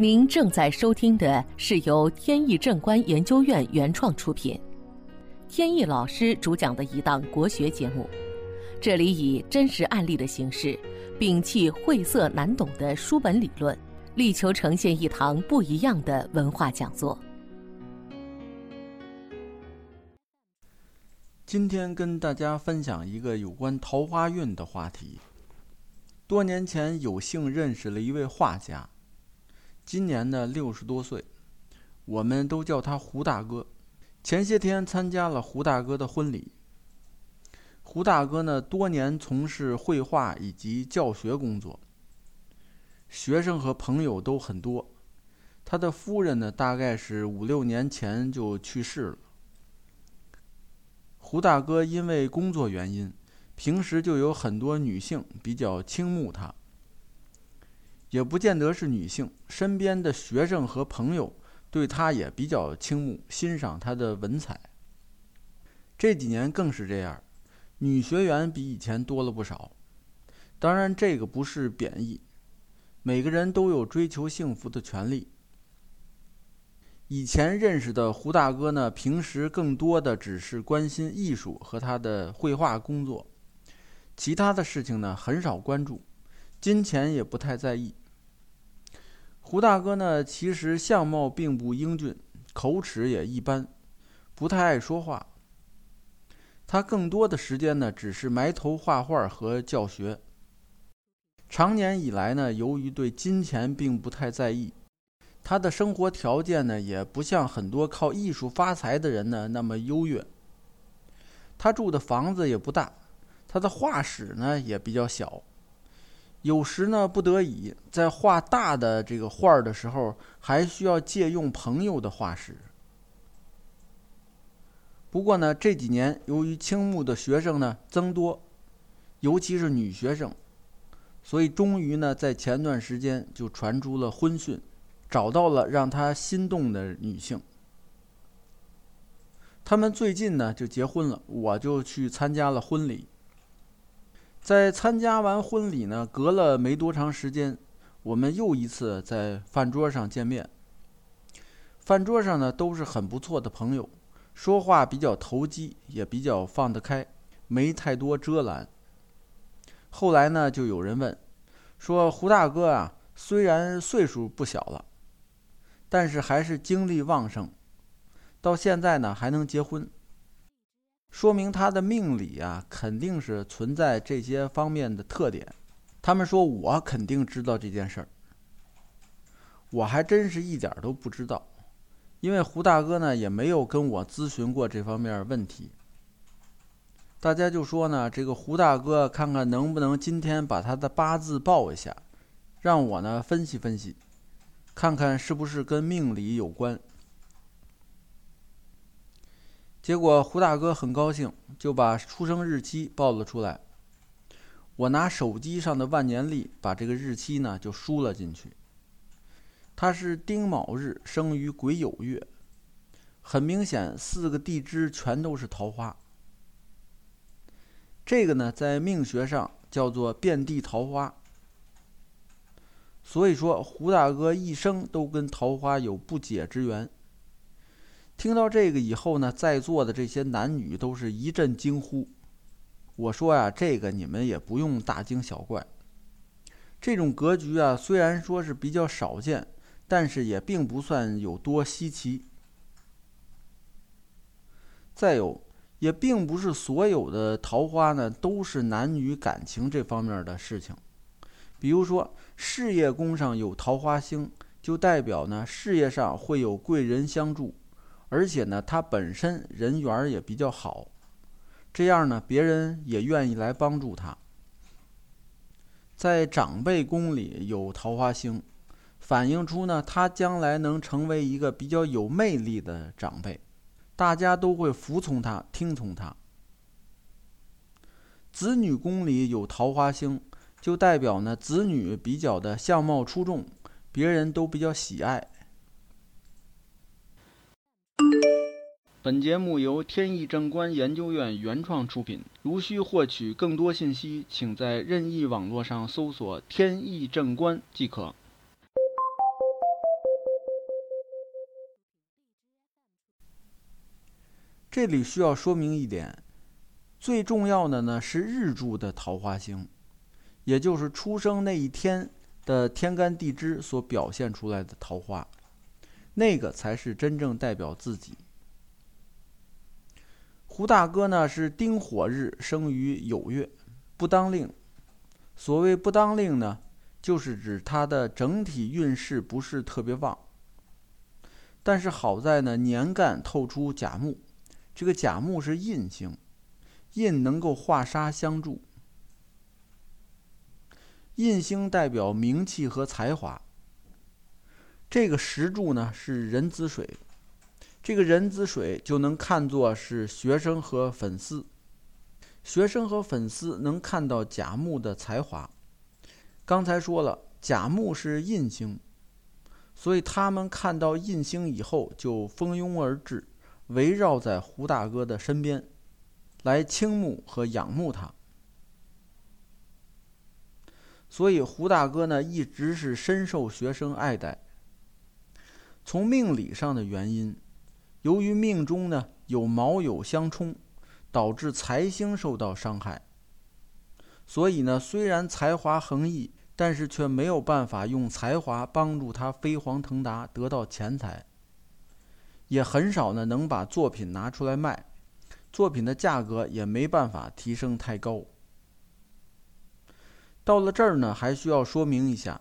您正在收听的是由天意正观研究院原创出品，天意老师主讲的一档国学节目。这里以真实案例的形式，摒弃晦涩难懂的书本理论，力求呈现一堂不一样的文化讲座。今天跟大家分享一个有关桃花运的话题。多年前有幸认识了一位画家。今年呢六十多岁，我们都叫他胡大哥。前些天参加了胡大哥的婚礼。胡大哥呢多年从事绘画以及教学工作，学生和朋友都很多。他的夫人呢大概是五六年前就去世了。胡大哥因为工作原因，平时就有很多女性比较倾慕他。也不见得是女性，身边的学生和朋友对他也比较倾慕、欣赏他的文采。这几年更是这样，女学员比以前多了不少。当然，这个不是贬义，每个人都有追求幸福的权利。以前认识的胡大哥呢，平时更多的只是关心艺术和他的绘画工作，其他的事情呢很少关注，金钱也不太在意。胡大哥呢，其实相貌并不英俊，口齿也一般，不太爱说话。他更多的时间呢，只是埋头画画和教学。长年以来呢，由于对金钱并不太在意，他的生活条件呢，也不像很多靠艺术发财的人呢那么优越。他住的房子也不大，他的画室呢也比较小。有时呢，不得已在画大的这个画的时候，还需要借用朋友的画室。不过呢，这几年由于倾慕的学生呢增多，尤其是女学生，所以终于呢，在前段时间就传出了婚讯，找到了让他心动的女性。他们最近呢就结婚了，我就去参加了婚礼。在参加完婚礼呢，隔了没多长时间，我们又一次在饭桌上见面。饭桌上呢，都是很不错的朋友，说话比较投机，也比较放得开，没太多遮拦。后来呢，就有人问，说胡大哥啊，虽然岁数不小了，但是还是精力旺盛，到现在呢还能结婚。说明他的命理啊，肯定是存在这些方面的特点。他们说我肯定知道这件事儿，我还真是一点都不知道，因为胡大哥呢也没有跟我咨询过这方面问题。大家就说呢，这个胡大哥看看能不能今天把他的八字报一下，让我呢分析分析，看看是不是跟命理有关。结果胡大哥很高兴，就把出生日期报了出来。我拿手机上的万年历把这个日期呢就输了进去。他是丁卯日生于癸酉月，很明显四个地支全都是桃花。这个呢在命学上叫做遍地桃花。所以说胡大哥一生都跟桃花有不解之缘。听到这个以后呢，在座的这些男女都是一阵惊呼。我说呀，这个你们也不用大惊小怪。这种格局啊，虽然说是比较少见，但是也并不算有多稀奇。再有，也并不是所有的桃花呢都是男女感情这方面的事情。比如说，事业宫上有桃花星，就代表呢事业上会有贵人相助。而且呢，他本身人缘也比较好，这样呢，别人也愿意来帮助他。在长辈宫里有桃花星，反映出呢，他将来能成为一个比较有魅力的长辈，大家都会服从他、听从他。子女宫里有桃花星，就代表呢，子女比较的相貌出众，别人都比较喜爱。本节目由天意正观研究院原创出品，如需获取更多信息，请在任意网络上搜索天意正观即可。这里需要说明一点，最重要的呢，是日柱的桃花星，也就是出生那一天的天干地支所表现出来的桃花，那个才是真正代表自己。胡大哥呢是丁火日生于酉月，不当令。所谓不当令呢，就是指他的整体运势不是特别旺。但是好在呢，年干透出甲木，这个甲木是印星，印能够化杀相助。印星代表名气和才华。这个石柱呢是壬子水。这个人子水就能看作是学生和粉丝，学生和粉丝能看到甲木的才华。刚才说了，甲木是印星，所以他们看到印星以后就蜂拥而至，围绕在胡大哥的身边，来倾慕和仰慕他。所以胡大哥呢一直是深受学生爱戴。从命理上的原因。由于命中呢有卯酉相冲，导致财星受到伤害，所以呢虽然才华横溢，但是却没有办法用才华帮助他飞黄腾达，得到钱财，也很少呢能把作品拿出来卖，作品的价格也没办法提升太高。到了这儿呢，还需要说明一下，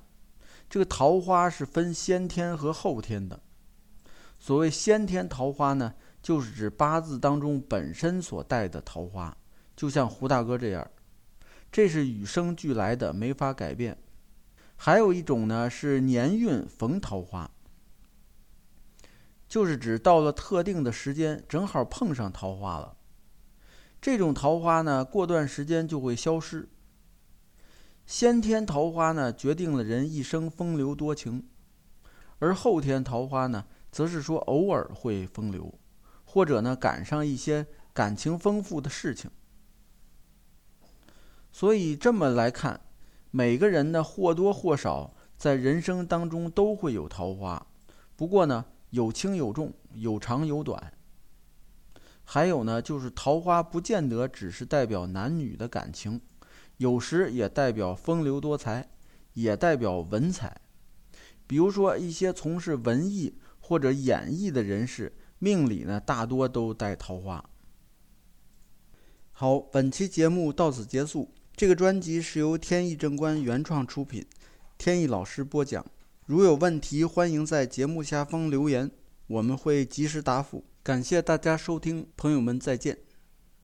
这个桃花是分先天和后天的。所谓先天桃花呢，就是指八字当中本身所带的桃花，就像胡大哥这样，这是与生俱来的，没法改变。还有一种呢是年运逢桃花，就是指到了特定的时间，正好碰上桃花了。这种桃花呢，过段时间就会消失。先天桃花呢，决定了人一生风流多情，而后天桃花呢。则是说偶尔会风流，或者呢赶上一些感情丰富的事情。所以这么来看，每个人呢或多或少在人生当中都会有桃花，不过呢有轻有重，有长有短。还有呢就是桃花不见得只是代表男女的感情，有时也代表风流多才，也代表文采。比如说一些从事文艺。或者演艺的人士命里呢，大多都带桃花。好，本期节目到此结束。这个专辑是由天意正观原创出品，天意老师播讲。如有问题，欢迎在节目下方留言，我们会及时答复。感谢大家收听，朋友们再见。